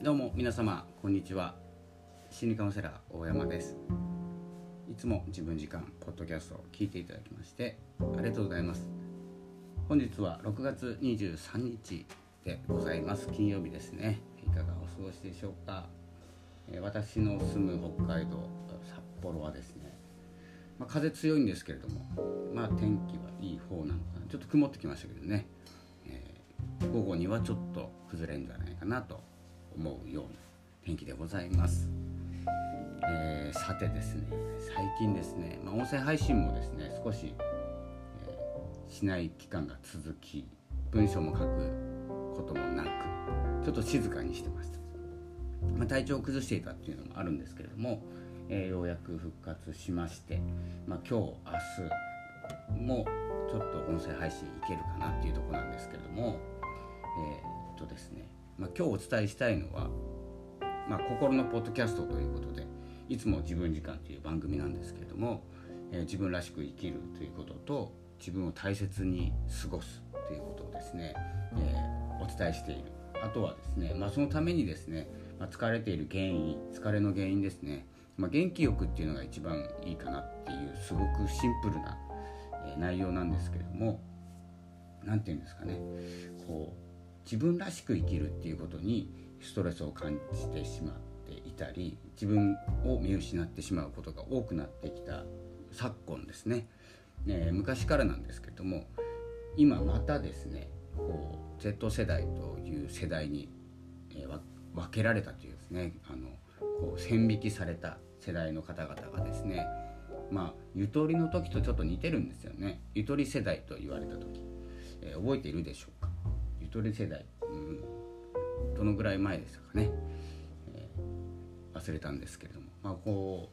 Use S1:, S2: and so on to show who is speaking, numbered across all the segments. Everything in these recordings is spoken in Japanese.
S1: どうも皆様こんにちは。心理カウンセラー大山です。いつも自分時間ポッドキャストを聞いていただきましてありがとうございます。本日は6月23日でございます。金曜日ですね。いかがお過ごしでしょうか。え私の住む北海道札幌はですねまあ、風強いんですけれどもまあ天気はいい方なのかな。ちょっと曇ってきましたけどね、えー、午後にはちょっと崩れるんじゃないかなと思うような天気でございます。えー、さてですね最近ですね、まあ、音声配信もですね少し、えー、しない期間が続き文章も書くこともなくちょっと静かにしてました、まあ、体調を崩していたっていうのもあるんですけれども、えー、ようやく復活しまして、まあ、今日明日もちょっと音声配信いけるかなっていうとこなんですけれどもえ、っとですねまあ、今日お伝えしたいのは、まあ、心のポッドキャストということでいつも自分時間という番組なんですけれども、えー、自分らしく生きるということと自分を大切に過ごすということをですね、えー、お伝えしている。あとはですね、まあ、そのためにですね、まあ、疲れている原因疲れの原因ですね、まあ、元気よくっていうのが一番いいかなっていうすごくシンプルな、内容なんですけれども何て言うんですかねこう自分らしく生きるっていうことにストレスを感じてしまっていたり自分を見失ってしまうことが多くなってきた昨今ですね、ね、昔からなんですけども今またですねこう Z 世代という世代に、えー、分けられたというですねあのこう線引きされた世代の方々がですねまあゆとりの時とちょっと似てるんですよね。ゆとり世代と言われた時、えー、覚えているでしょうゆとり世代、うん、どのぐらい前でしたかね、えー、忘れたんですけれども。まあこ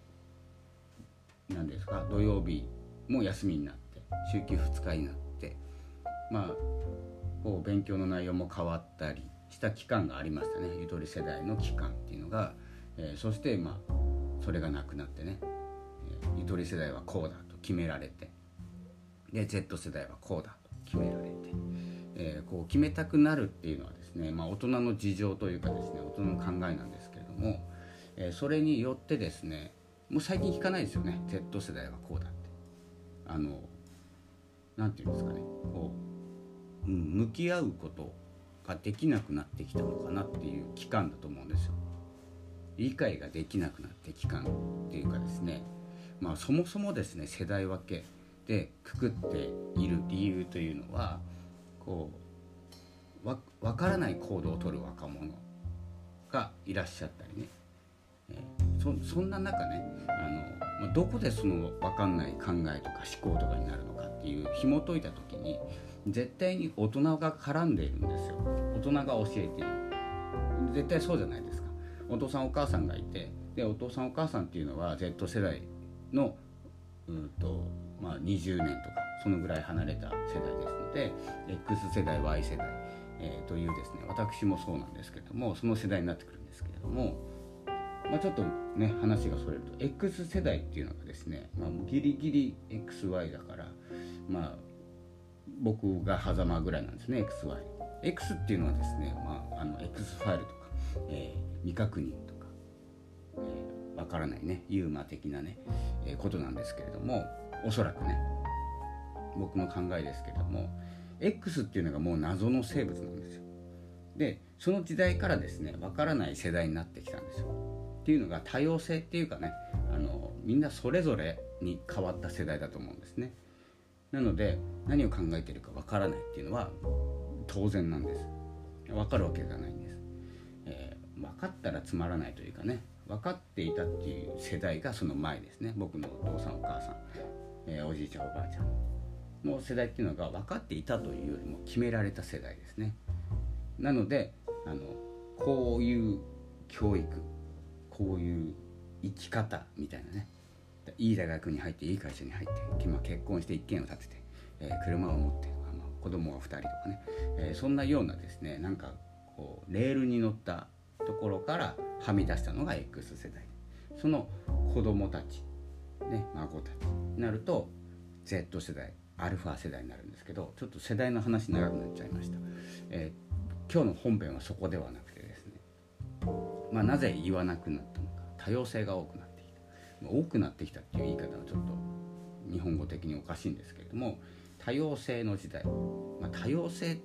S1: う何ですか。土曜日も休みになって週休2日になってまあこう勉強の内容も変わったりした期間がありましたね。ゆとり世代の期間っていうのが、えー、そしてまあそれがなくなってね、えー、ゆとり世代はこうだと決められて。で Z 世代はこうだと決められて。えー、こう決めたくなるっていうのはですね、まあ、大人の事情というかですね大人の考えなんですけれども、えー、それによってですねもう最近聞かないですよね Z 世代はこうだって。あの何て言うんですかねこう、うん、向き合うことができなくなってきたのかなっていう期間だと思うんですよ。理解ができなくなって期間っていうかですねまあそもそもですね世代分けでくくっている理由というのはこうわ分からない行動をとる若者がいらっしゃったりね、えー、そそんな中ねあの、まどこでその分かんない考えとか思考とかになるのかっていう紐解いた時に絶対に大人が絡んでいるんですよ。大人が教えている。絶対そうじゃないですか。お父さんお母さんがいてでお父さんお母さんっていうのは Z 世代のうんと、まあ、20年とかそのぐらい離れた世代ですので X 世代 Y 世代、えー、というですね私もそうなんですけどもその世代になってくるんですけれども、まあ、ちょっとね話がそれると X 世代っていうのがですね、まあ、ギリギリ XY だからまあ僕が狭間ぐらいなんですね XY。X っていうのはですね、まあ、あの X ファイルとか、えー、未確認とか、えー、わからないねユーマ的なね、えー、ことなんですけれどもおそらくね僕の考えですけれども X っていうのがもう謎の生物なんですよ。でその時代からですねわからない世代になってきたんですよ。っていうのが多様性っていうかねあのみんなそれぞれに変わった世代だと思うんですね。なので何を考えているかわからないっていうのは当然なんです。わかるわけがないんです、えー、分かったらつまらないというかね分かっていたっていう世代がその前ですね。僕のお父さんお母さん、えー、おじいちゃんおばあちゃん。の世代っていうのが分かっていたというよりも決められた世代ですね。なのであのこういう教育こういう生き方みたいなね。いい大学に入っていい会社に入って結婚して一軒を建てて、えー、車を持ってあの子供が2人とかね、えー、そんなようなですねなんかこうレールに乗ったところからはみ出したのが X 世代。その子供たち、ね、孫たちになると Z 世代。アルファ世代になるんですけどちょっと世代の話長くなっちゃいました、えー、今日の本編はそこではなくてですねまあ、なぜ言わなくなったのか多様性が多くなってきた。多くなってきたっていう言い方はちょっと日本語的におかしいんですけれども多様性の時代、まあ、多様性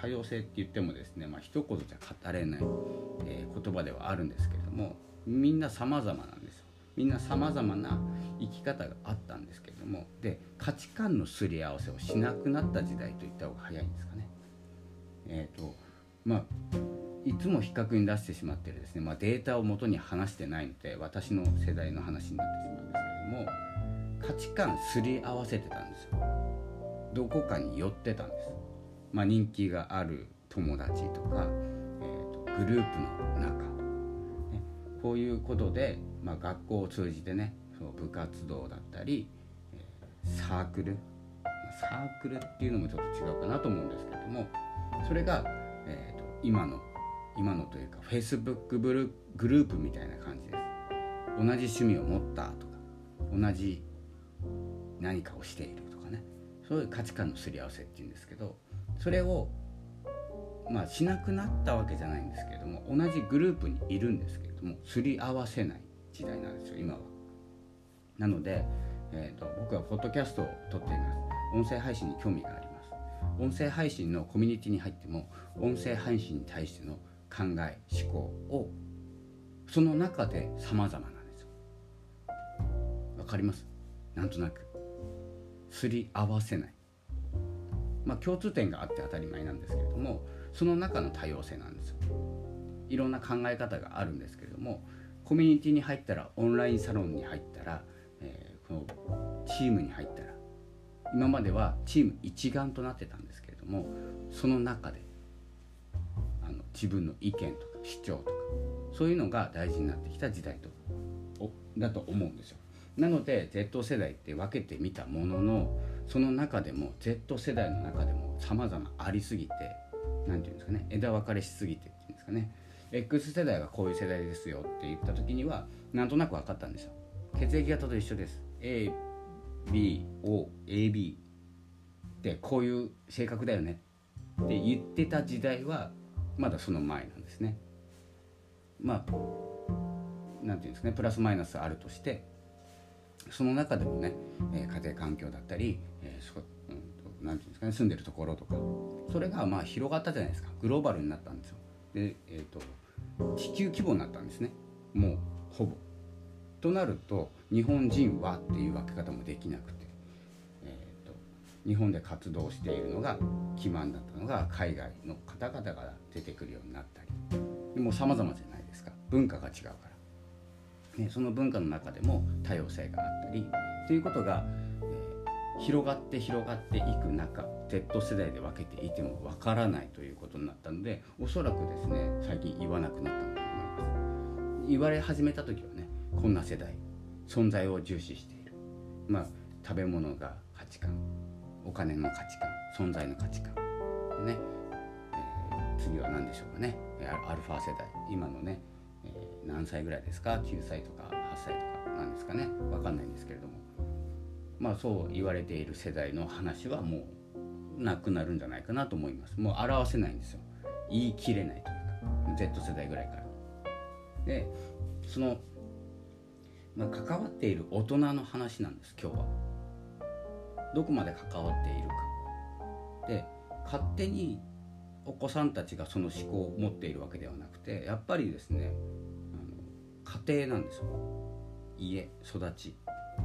S1: 多様性って言ってもですね、まあ一言じゃ語れない、えー、言葉ではあるんですけれどもみんな様々なんですよ。みんな様々な生き方があったんですけれどもで価値観のすり合わせをしなくなった時代といった方が早いんですかね。えーとまあ、いつも比較に出してしまってるですね、まあ、データをもとに話してないので私の世代の話になってしまうんですけれども価値観すり合わせてたんですよ。どこかに寄ってたんです、まあ、人気がある友達とか、えーと、グループの中、ね、こういうことで、まあ、学校を通じてね部活動だったり、サークル。サークルっていうのもちょっと違うかなと思うんですけどもそれが、えーと、今の今のというか Facebook グループみたいな感じです。同じ趣味を持ったとか同じ何かをしているとかね。そういう価値観のすり合わせっていうんですけどそれをまあしなくなったわけじゃないんですけれども同じグループにいるんですけれどもすり合わせない時代なんですよ今は。なので、えーと、僕はポッドキャストを撮っています。音声配信に興味があります。音声配信のコミュニティに入っても音声配信に対しての考え思考をその中で様々なんですよ。わかります？なんとなく。すり合わせない。まあ共通点があって当たり前なんですけれどもその中の多様性なんですよ。いろんな考え方があるんですけれどもコミュニティに入ったらオンラインサロンに入ったら、チームに入ったら今まではチーム一丸となってたんですけれどもその中であの自分の意見とか主張とかそういうのが大事になってきた時代とだと思うんですよ。なので Z 世代って分けてみたもののその中でも Z 世代の中でも様々ありすぎて何て言うんですかね枝分かれしすぎてっていうんですかね X 世代がこういう世代ですよって言った時にはなんとなく分かったんですよ血液型と一緒です。ABOAB ってこういう性格だよね。って言ってた時代はまだその前なんですね。まあ何て言うんですかね。プラスマイナスあるとしてその中でもね、えー、家庭環境だったり、えーそうん、なんていうんですかね。住んでるところとか。それがまあ広がったじゃないですか。グローバルになったんですよ。で、えーと、地球規模になったんですね。もうほぼ。となると日本人はっていう分け方もできなくて、えーと、日本で活動しているのが基盤だったのが海外の方々が出てくるようになったりもう様々じゃないですか文化が違うから。ね、その文化の中でも多様性があったりということが、えー、広がって広がっていく中 Z 世代で分けていてもわからないということになったのでおそらくですね最近言わなくなったんだと思います言われ始めた時はこんな世代存在を重視している。まあ食べ物が価値観お金の価値観存在の価値観。ね、えー、次は何でしょうかね。アルファ世代。今のねえー、何歳ぐらいですか？9歳とか8歳とかなんですかね。分かんないんですけれども。まあそう言われている世代の話はもうなくなるんじゃないかなと思います。もう表せないんですよ。言い切れないというか。Z 世代ぐらいから。でその、まあ、関わっている大人の話なんです今日は。どこまで関わっているか。で勝手にお子さんたちがその思考を持っているわけではなくてやっぱりですねあの家庭なんですよ。家育ち、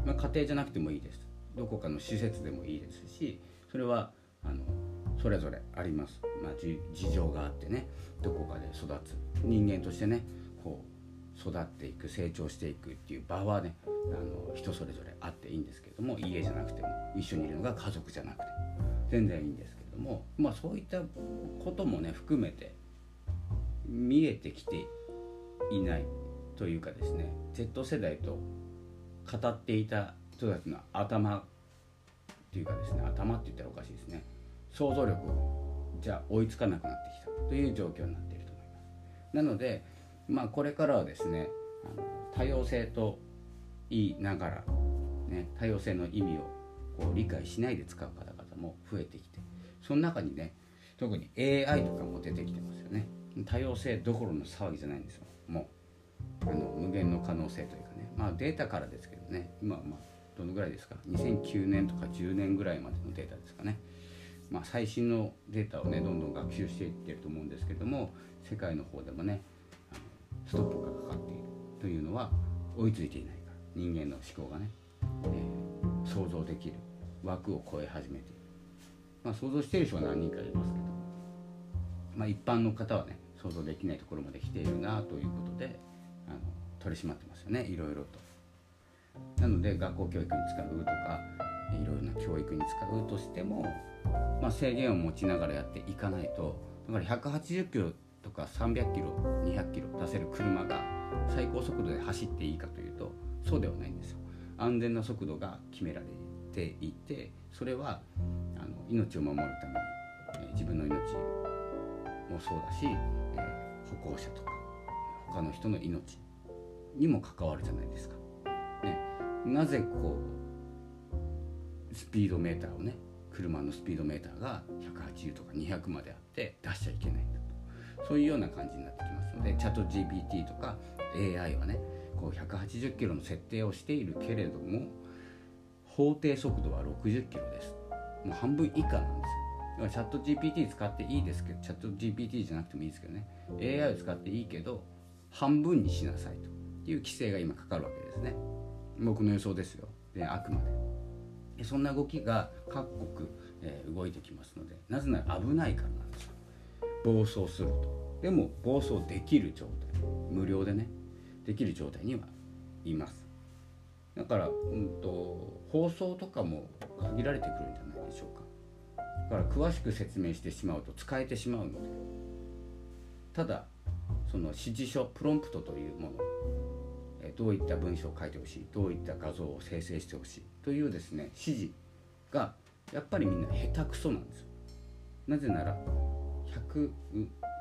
S1: まあ、家庭じゃなくてもいいです。どこかの施設でもいいですしそれはあのそれぞれあります、まあ、事情があってねどこかで育つ。人間としてねこう育っていく成長していくっていう場はねあの人それぞれあっていいんですけれども家じゃなくても一緒にいるのが家族じゃなくて全然いいんですけれども、まあ、そういったこともね含めて見えてきていないというかですね Z 世代と語っていた人たちの頭っていうかですね頭って言ったらおかしいですね。想像力じゃ追いつかなくなってきたという状況になっていると思います。なのでまあこれからはですねあの多様性と言いながら、ね、多様性の意味をこう理解しないで使う方々も増えてきてその中にね特に AI とかも出てきてますよね。多様性どころの騒ぎじゃないんですよ。もうあの無限の可能性というかね。まあデータからですけどね。今はまあどのぐらいですか？2009年とか10年ぐらいまでのデータですかね。まあ、最新のデータをねどんどん学習していってると思うんですけども世界の方でもねストップがかかっているというのは追いついていないから。人間の思考がね、えー、想像できる。枠を超え始めている、まあ、想像している人は何人かいますけど、まあ、一般の方はね想像できないところまで来ているなということであの取り締まってますよね。いろいろと。なので学校教育に使うとかいろいろな教育に使うとしても、まあ、制限を持ちながらやっていかないと。だから180キロとか300キロ200キロ出せる車が最高速度で走っていいかというとそうではないんですよ。安全な速度が決められていてそれはあの命を守るために、え自分の命もそうだし、えー、歩行者とか他の人の命にも関わるじゃないですか。ね、なぜこうスピードメーターをね車のスピードメーターが180とか200まであって出しちゃいけないんだそういうような感じになってきますのでチャット GPT とか AI はねこう180キロの設定をしているけれども法定速度は60キロです。もう半分以下なんですよ。チャット GPT 使っていいですけどチャット GPT じゃなくてもいいですけどね。AI を使っていいけど半分にしなさいという規制が今かかるわけですね。僕の予想ですよ。であくまでそんな動きが各国、えー、動いてきますのでなぜなら危ないからなんですよ。暴走すると。でも暴走できる状態。無料でね。できる状態にはいます。だから、うんと、放送とかも限られてくるんじゃないでしょうか。だから詳しく説明してしまうと使えてしまうので。ただその指示書プロンプトというもの。どういった文章を書いてほしい。どういった画像を生成してほしい。というですね指示がやっぱりみんな下手くそなんですよ。なぜなら100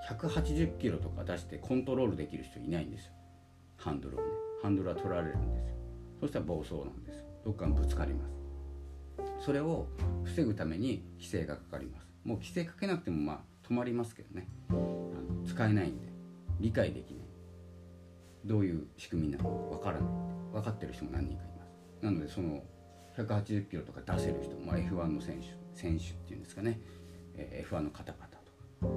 S1: 180キロとか出してコントロールできる人いないんですよ。ハンドルをね。ハンドルは取られるんですよ。そしたら暴走なんですどっかにぶつかります。それを防ぐために規制がかかります。もう規制かけなくてもまあ止まりますけどね。あの使えないんで。理解できない。どういう仕組みなのか分からない。分かってる人も何人かいます。なのでその180キロとか出せる人、まあ、F1 の選手選手っていうんですかね、えー、F1 の方々、えー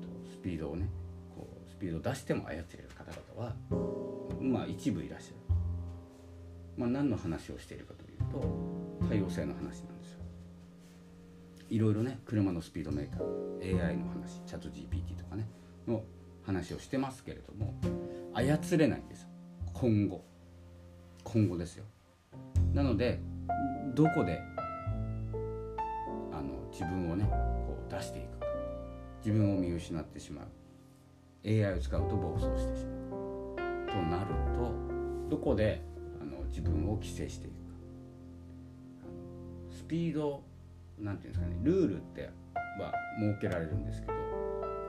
S1: と、スピードをねこうスピードを出しても操れる方々はまあ一部いらっしゃる。まあ、何の話をしているかというと多様性の話なんですよ。いろいろね車のスピードメーター AI の話チャット GPT とかねの話をしてますけれども操れないんですよ。今後。今後ですよ。なのでどこであの自分をねこう出していく自分を見失ってしまう。AI を使うと暴走してしまう。となるとどこであの自分を規制していくか。スピードなんていうんですかね。ルールっては設けられるんですけど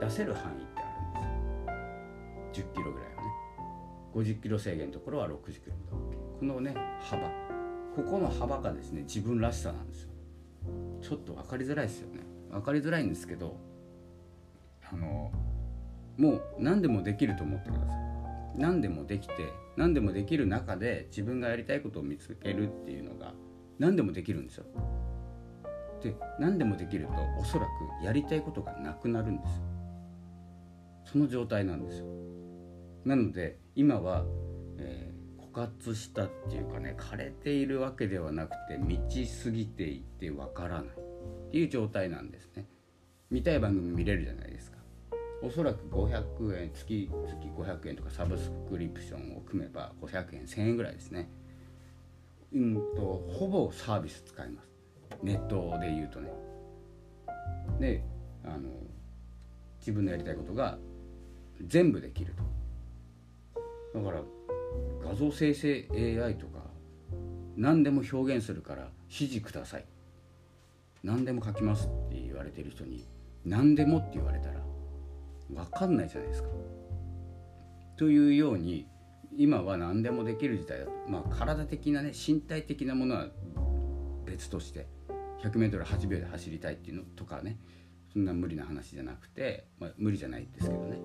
S1: 出せる範囲ってあるんですよ。10キロぐらいはね。50キロ制限のところは60キロまで OK このね幅。ここの幅がですね自分らしさなんですよ。ちょっと分かりづらいですよね。分かりづらいんですけどもう何でもできると思ってください。何でもできて何でもできる中で自分がやりたいことを見つけるっていうのが何でもできるんですよ。で何でもできるとおそらくやりたいことがなくなるんですよ。その状態なんですよ。なので今は、えー、枯渇したっていうかね枯れているわけではなくて満ちすぎていてわからないっていう状態なんですね。見たい番組見れるじゃないですか。おそらく500円月月500円とかサブスクリプションを組めば500円1000円ぐらいですね。うんとほぼサービス使います。ネットで言うとね。であの自分のやりたいことが全部できると。だから画像生成 AI とか何でも表現するから指示ください。何でも書きますって言われてる人に何でもって言われたら分かんないじゃないですか。というように今は何でもできる時代だと。まあ体的なね身体的なものは別として 100m8 秒で走りたいっていうのとかねそんな無理な話じゃなくて、まあ、無理じゃないですけどね。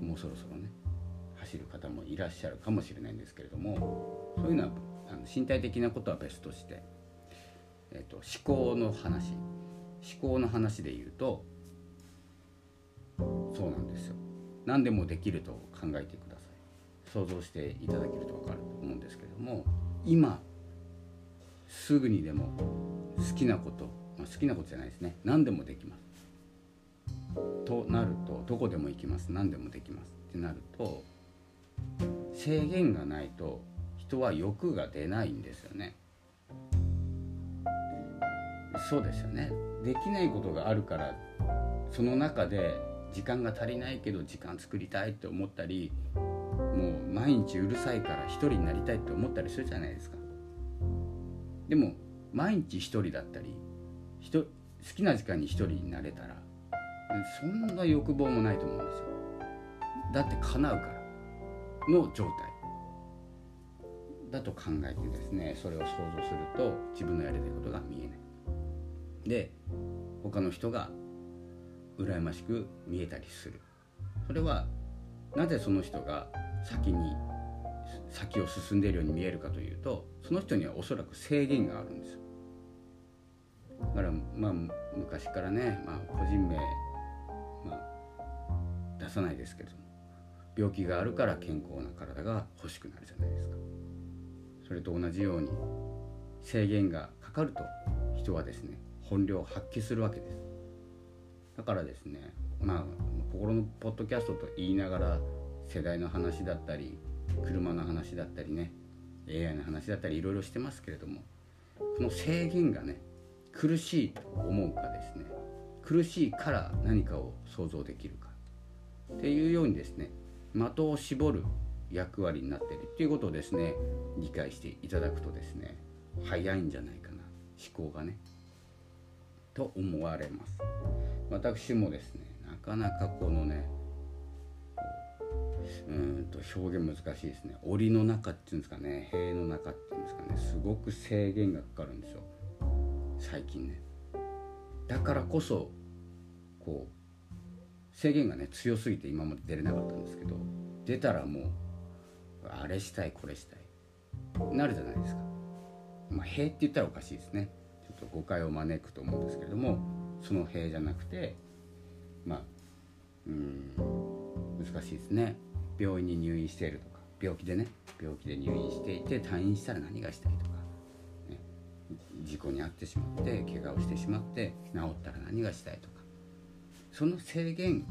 S1: もうそろそろね走る方もいらっしゃるかもしれないんですけれどもそういうのはあの身体的なことは別として、えーと、思考の話。思考の話で言うとそうなんですよ。何でもできると考えてください。想像していただけると分かると思うんですけども今すぐにでも好きなこと、まあ、好きなことじゃないですね。何でもできます。となるとどこでも行きます。何でもできます。ってなると制限がないと人は欲が出ないんですよね。そうですよね。できないことがあるからその中で時間が足りないけど時間作りたいって思ったりもう毎日うるさいから一人になりたいって思ったりするじゃないですか。でも毎日一人だったり好きな時間に一人になれたらそんな欲望もないと思うんですよ。だって叶うからの状態。だと考えてですねそれを想像すると自分のやりたいことが見えない。で他の人が羨ましく見えたりする。それはなぜその人が先に先を進んでいるように見えるかというとその人にはおそらく制限があるんです。だからまあ昔からね、まあ、個人名、まあ、出さないですけれども病気があるから健康な体が欲しくなるじゃないですか。それと同じように制限がかかると人はですね本領を発揮するわけです。だからですねまあ心のポッドキャストと言いながら世代の話だったり車の話だったりね AI の話だったりいろいろしてますけれどもこの制限がね苦しいと思うかですね苦しいから何かを想像できるかっていうようにですね的を絞る役割になっているっていうことをですね理解していただくとですね早いんじゃないかな思考がねと思われます。私もですねなかなかこのねうんと表現難しいですね。檻の中っていうんですかね塀の中っていうんですかねすごく制限がかかるんですよ。最近ね。だからこそこう制限がね強すぎて今まで出れなかったんですけど出たらもうあれしたいこれしたいなるじゃないですか。まあ塀って言ったらおかしいですね。ちょっと誤解を招くと思うんですけれどもその塀じゃなくてまあうん難しいですね。病院に入院しているとか病気でね病気で入院していて退院したら何がしたいとか、ね、事故に遭ってしまって怪我をしてしまって治ったら何がしたいとかその制限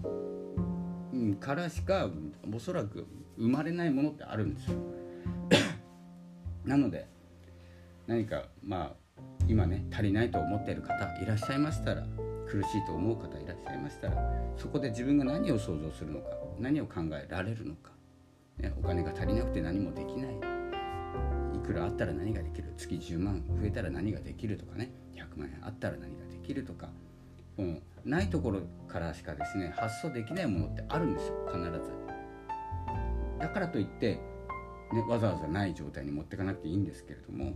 S1: からしかおそらく生まれないものってあるんですよ。なので何かまあ今ね足りないと思っている方いらっしゃいましたら苦しいと思う方いらっしゃいましたらそこで自分が何を想像するのか何を考えられるのか、ね、お金が足りなくて何もできない。いくらあったら何ができる月10万増えたら何ができるとかね100万円あったら何ができるとかこのないところからしかですね発想できないものってあるんですよ必ず。だからといって、ね、わざわざない状態に持っていかなくていいんですけれども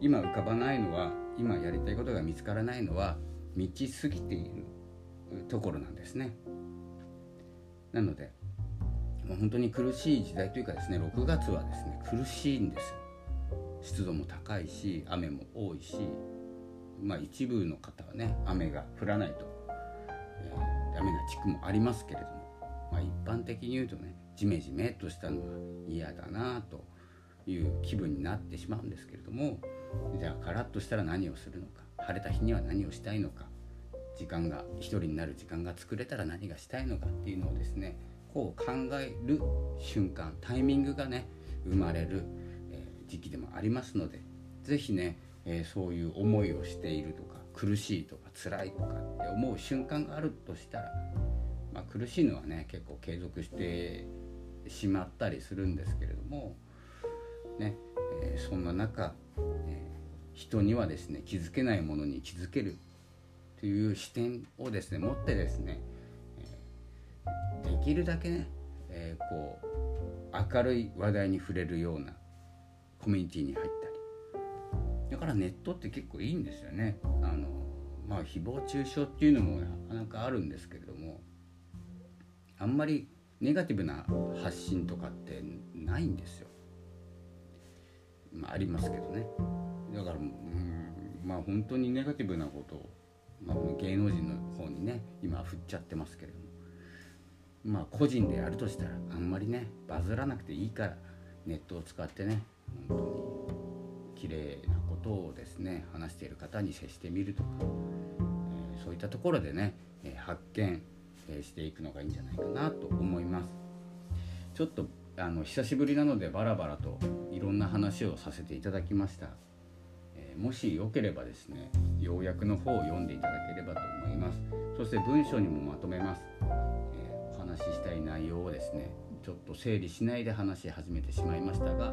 S1: 今浮かばないのは今やりたいことが見つからないのは満ちすぎているところなんですね。なのでもう本当に苦しい時代というかですね6月はですね苦しいんです湿度も高いし雨も多いしまあ一部の方はね雨が降らないと、えー、ダメな地区もありますけれども、まあ、一般的に言うとねジメジメとしたのは嫌だなという気分になってしまうんですけれどもじゃあカラッとしたら何をするのか晴れた日には何をしたいのか時間が一人になる時間が作れたら何がしたいのかっていうのをですねこう考える瞬間タイミングがね生まれる、え、時期でもありますので是非ね、え、そういう思いをしているとか苦しいとか辛いとかって思う瞬間があるとしたら、まあ、苦しいのはね結構継続してしまったりするんですけれどもね、え、そんな中、人にはですね気づけないものに気づけるという視点をですね持ってですね、えできるだけね、えー、こう明るい話題に触れるようなコミュニティに入ったりだからネットって結構いいんですよねあのまあ誹謗中傷っていうのもなかなかあるんですけれどもあんまりネガティブな発信とかってないんですよ。まあ、ありますけどね。だからうんまあ本当にネガティブなことを、まあ、芸能人の方にね今振っちゃってますけれどもまあ個人でやるとしたらあんまりねバズらなくていいからネットを使ってね本当に綺麗なことをですね話している方に接してみるとか、えー、そういったところでね、えー、発見、していくのがいいんじゃないかなと思います。ちょっとあの久しぶりなのでバラバラといろんな話をさせていただきました。えもしよければですね要約の方を読んでいただければと思いますそして文章にもまとめます、えお話ししたい内容をですねちょっと整理しないで話し始めてしまいましたが、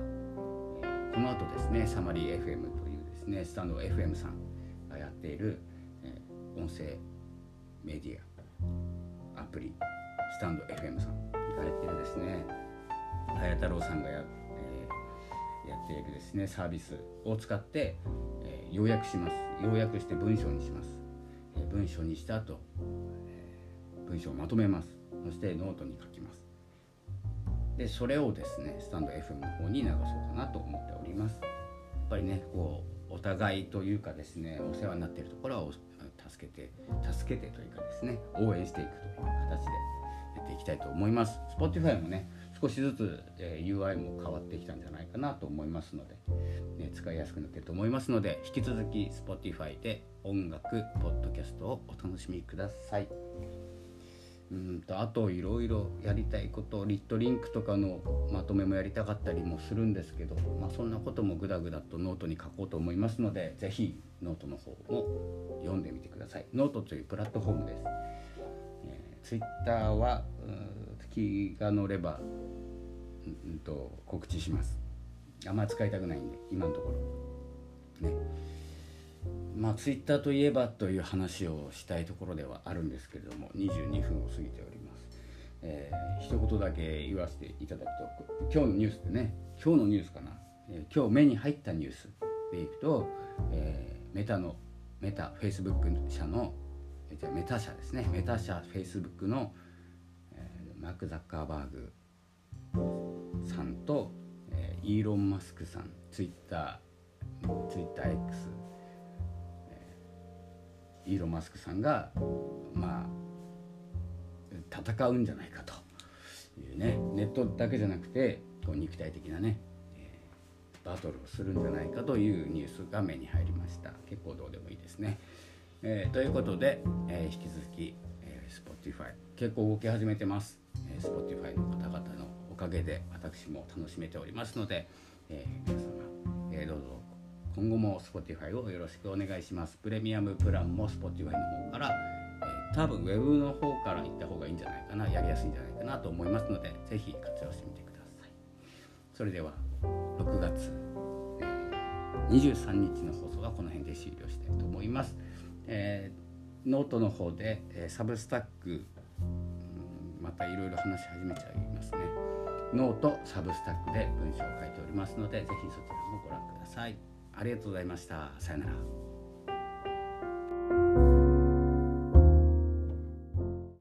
S1: えこの後ですねサマリー FM というですねスタンド FM さんがやっている、え音声メディアアプリスタンド FM さんがやっているですね早太郎さんがや,、えー、やっているですねサービスを使って、えー、要約します。要約して文章にします、えー、文章にした後、えー、文章をまとめます。そしてノートに書きます。でそれをですねスタンド FM の方に流そうかなと思っております。やっぱりねこうお互いというかですねお世話になっているところは助けて助けてというかですね応援していくという形でやっていきたいと思います。Spotify もね少しずつ、え、UI も変わってきたんじゃないかなと思いますので、ね、使いやすくなってると思いますので引き続き Spotify で音楽ポッドキャストをお楽しみください。うんとあといろいろやりたいこと lit.link とかのまとめもやりたかったりもするんですけど、まあ、そんなこともグダグダとノートに書こうと思いますので是非ノートの方も読んでみてくださいノートというプラットフォームです、ツイッターは気が乗れば、うんと告知します。あんまり使いたくないんで今のところ。ね。まあツイッターといえばという話をしたいところではあるんですけれども22分を過ぎております、えー、一言だけ言わせていただくと今日のニュースでね今日のニュースかな、えー、今日目に入ったニュースでいくと、えー、メタのメタフェイスブック社のじゃメタ社ですね。メタ社フェイスブックの、えー、マーク・ザッカーバーグさんと、えー、イーロン・マスクさんツイッターツイッター X イーロン・マスクさんがまあ戦うんじゃないかというねネットだけじゃなくてこう肉体的なね、バトルをするんじゃないかというニュースが目に入りました。結構どうでもいいですね、えー、ということで、えー、引き続き、えー、Spotify 結構動き始めてます、え、Spotify の方々のおかげで私も楽しめておりますので、え、皆様、えー、どうぞ今後も Spotify をよろしくお願いします。プレミアムプランも Spotify の方から、え、多分 Web の方から行った方がいいんじゃないかな。やりやすいんじゃないかなと思いますのでぜひ活用してみてください。それでは6月、23日の放送はこの辺で終了したいと思います、えー、ノートの方で、え、 Substack またいろいろ話し始めちゃいますね note Substack で文章を書いておりますので是非そちらもご覧ください。ありがとうございました。さよなら。